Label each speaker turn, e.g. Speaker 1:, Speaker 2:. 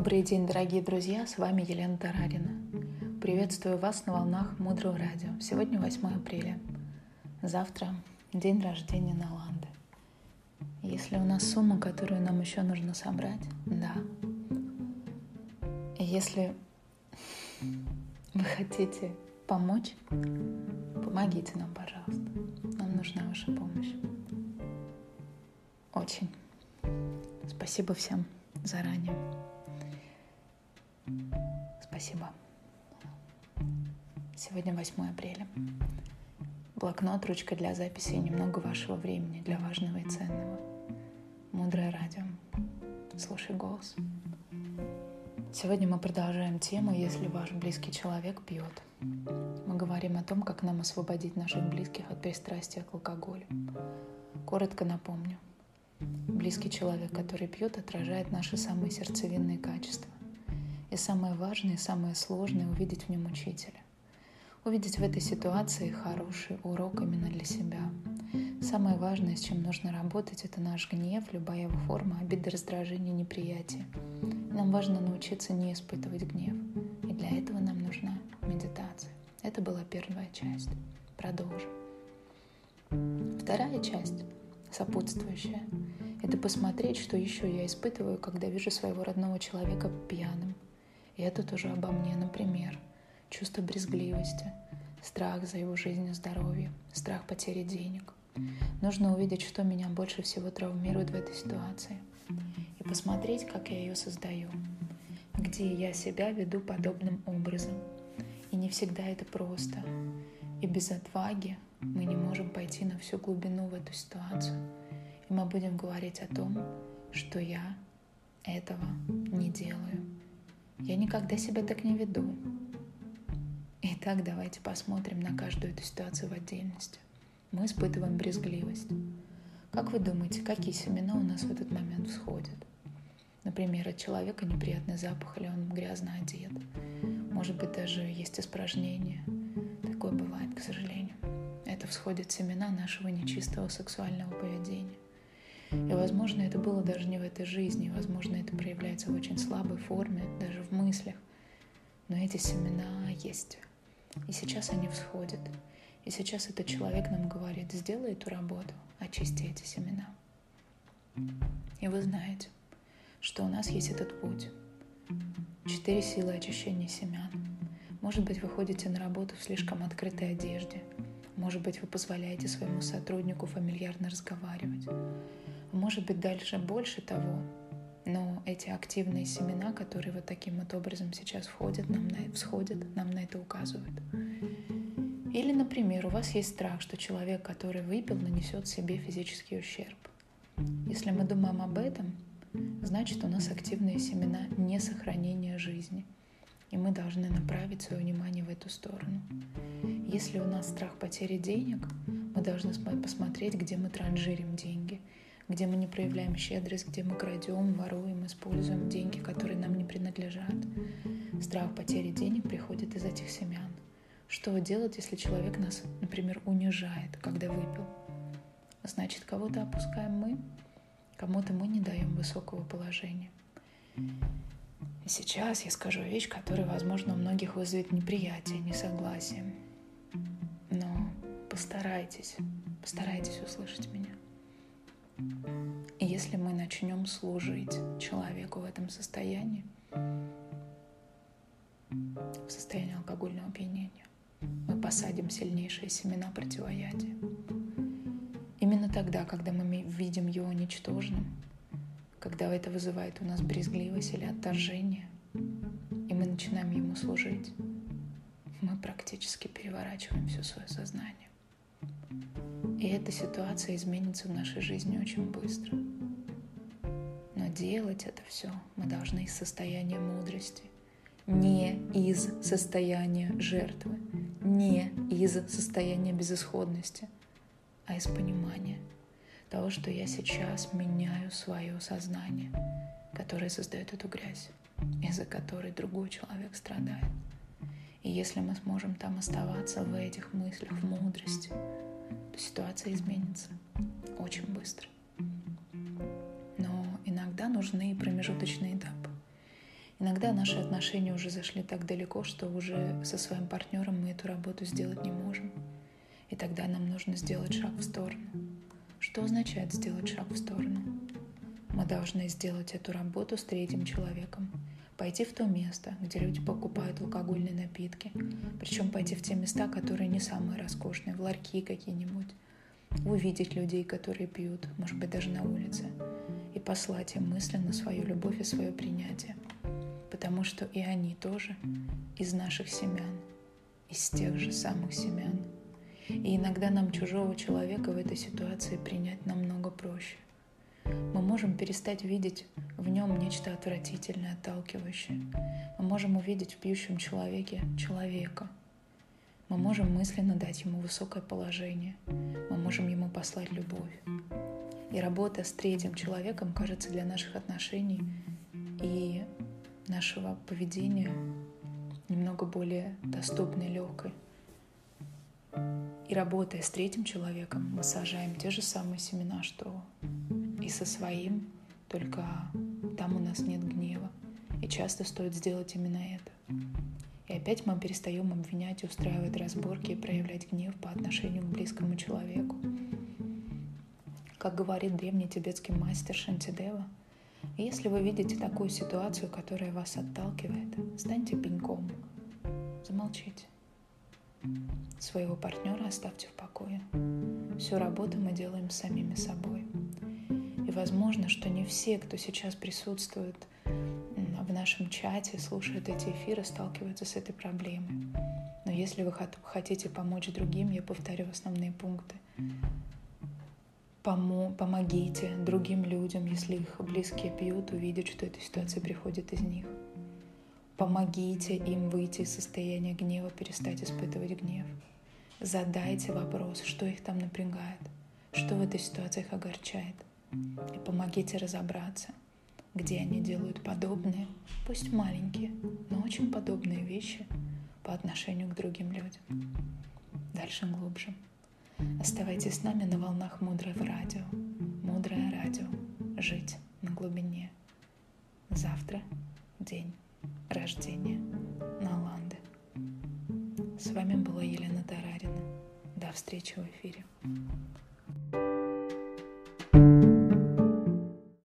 Speaker 1: Добрый день, дорогие друзья, с вами Елена Тарарина. Приветствую вас на волнах Мудрого Радио. Сегодня 8 апреля. Завтра день рождения Наланды. Если у нас сумма, которую нам еще нужно собрать, да. Если вы хотите помочь, помогите нам, пожалуйста. Нам нужна ваша помощь. Очень. Спасибо всем заранее. Спасибо. Сегодня 8 апреля. Блокнот, ручка для записи и немного вашего времени для важного и ценного. Мудрое радио. Слушай голос. Сегодня мы продолжаем тему «Если ваш близкий человек пьет». Мы говорим о том, как нам освободить наших близких от пристрастия к алкоголю. Коротко напомню. Близкий человек, который пьет, отражает наши самые сердцевинные качества. И самое важное и самое сложное — увидеть в нем учителя. Увидеть в этой ситуации хороший урок именно для себя. Самое важное, с чем нужно работать, это наш гнев, любая его форма, обиды, раздражение, неприятие. Нам важно научиться не испытывать гнев. И для этого нам нужна медитация. Это была первая часть. Продолжим. Вторая часть сопутствующее. Это посмотреть, что еще я испытываю, когда вижу своего родного человека пьяным. И это тоже обо мне, например. Чувство брезгливости, страх за его жизнь и здоровье, страх потери денег. Нужно увидеть, что меня больше всего травмирует в этой ситуации. И посмотреть, как я ее создаю. Где я себя веду подобным образом. И не всегда это просто. И без отваги мы не можем пойти на всю глубину в эту ситуацию. И мы будем говорить о том, что я этого не делаю. Я никогда себя так не веду. Итак, давайте посмотрим на каждую эту ситуацию в отдельности. Мы испытываем брезгливость. Как вы думаете, какие семена у нас в этот момент всходят? Например, от человека неприятный запах или он грязно одет. Может быть, даже есть испражнения. Такое бывает, к сожалению это всходят семена нашего нечистого сексуального поведения. И, возможно, это было даже не в этой жизни, возможно, это проявляется в очень слабой форме, даже в мыслях. Но эти семена есть. И сейчас они всходят. И сейчас этот человек нам говорит, сделай эту работу, очисти эти семена. И вы знаете, что у нас есть этот путь. Четыре силы очищения семян. Может быть, вы ходите на работу в слишком открытой одежде – может быть, вы позволяете своему сотруднику фамильярно разговаривать. Может быть, дальше больше того. Но эти активные семена, которые вот таким вот образом сейчас входят, нам на, всходят, нам на это указывают. Или, например, у вас есть страх, что человек, который выпил, нанесет себе физический ущерб. Если мы думаем об этом, значит у нас активные семена несохранения жизни – и мы должны направить свое внимание в эту сторону. Если у нас страх потери денег, мы должны посмотреть, где мы транжирим деньги, где мы не проявляем щедрость, где мы крадем, воруем, используем деньги, которые нам не принадлежат. Страх потери денег приходит из этих семян. Что делать, если человек нас, например, унижает, когда выпил? Значит, кого-то опускаем мы, кому-то мы не даем высокого положения. И сейчас я скажу вещь, которая, возможно, у многих вызовет неприятие, несогласие. Но постарайтесь, постарайтесь услышать меня. И если мы начнем служить человеку в этом состоянии, в состоянии алкогольного опьянения, мы посадим сильнейшие семена противоядия. Именно тогда, когда мы видим его ничтожным, когда это вызывает у нас брезгливость или отторжение, и мы начинаем ему служить, мы практически переворачиваем все свое сознание. И эта ситуация изменится в нашей жизни очень быстро. Но делать это все мы должны из состояния мудрости, не из состояния жертвы, не из состояния безысходности, а из понимания – того, что я сейчас меняю свое сознание, которое создает эту грязь, из-за которой другой человек страдает. И если мы сможем там оставаться в этих мыслях, в мудрости, то ситуация изменится очень быстро. Но иногда нужны промежуточные этапы. Иногда наши отношения уже зашли так далеко, что уже со своим партнером мы эту работу сделать не можем. И тогда нам нужно сделать шаг в сторону. Что означает сделать шаг в сторону? Мы должны сделать эту работу с третьим человеком, пойти в то место, где люди покупают алкогольные напитки, причем пойти в те места, которые не самые роскошные, в ларьки какие-нибудь, увидеть людей, которые пьют, может быть, даже на улице, и послать им мысленно свою любовь и свое принятие, потому что и они тоже из наших семян, из тех же самых семян. И иногда нам чужого человека в этой ситуации принять намного проще. Мы можем перестать видеть в нем нечто отвратительное, отталкивающее. Мы можем увидеть в пьющем человеке человека. Мы можем мысленно дать ему высокое положение. Мы можем ему послать любовь. И работа с третьим человеком кажется для наших отношений и нашего поведения немного более доступной, легкой. И работая с третьим человеком, мы сажаем те же самые семена, что со своим, только там у нас нет гнева. И часто стоит сделать именно это. И опять мы перестаем обвинять, устраивать разборки и проявлять гнев по отношению к близкому человеку. Как говорит древний тибетский мастер Шантидева, если вы видите такую ситуацию, которая вас отталкивает, станьте пеньком, замолчите. Своего партнера оставьте в покое. Всю работу мы делаем самими собой. И возможно, что не все, кто сейчас присутствует в нашем чате, слушают эти эфиры, сталкиваются с этой проблемой. Но если вы хотите помочь другим, я повторю основные пункты. Помо помогите другим людям, если их близкие пьют, увидеть, что эта ситуация приходит из них. Помогите им выйти из состояния гнева, перестать испытывать гнев. Задайте вопрос, что их там напрягает, что в этой ситуации их огорчает. И помогите разобраться, где они делают подобные, пусть маленькие, но очень подобные вещи по отношению к другим людям. Дальше глубже. Оставайтесь с нами на волнах Мудрого радио. Мудрое радио. Жить на глубине. Завтра день рождения Наланды. С вами была Елена Тарарина. До встречи в эфире.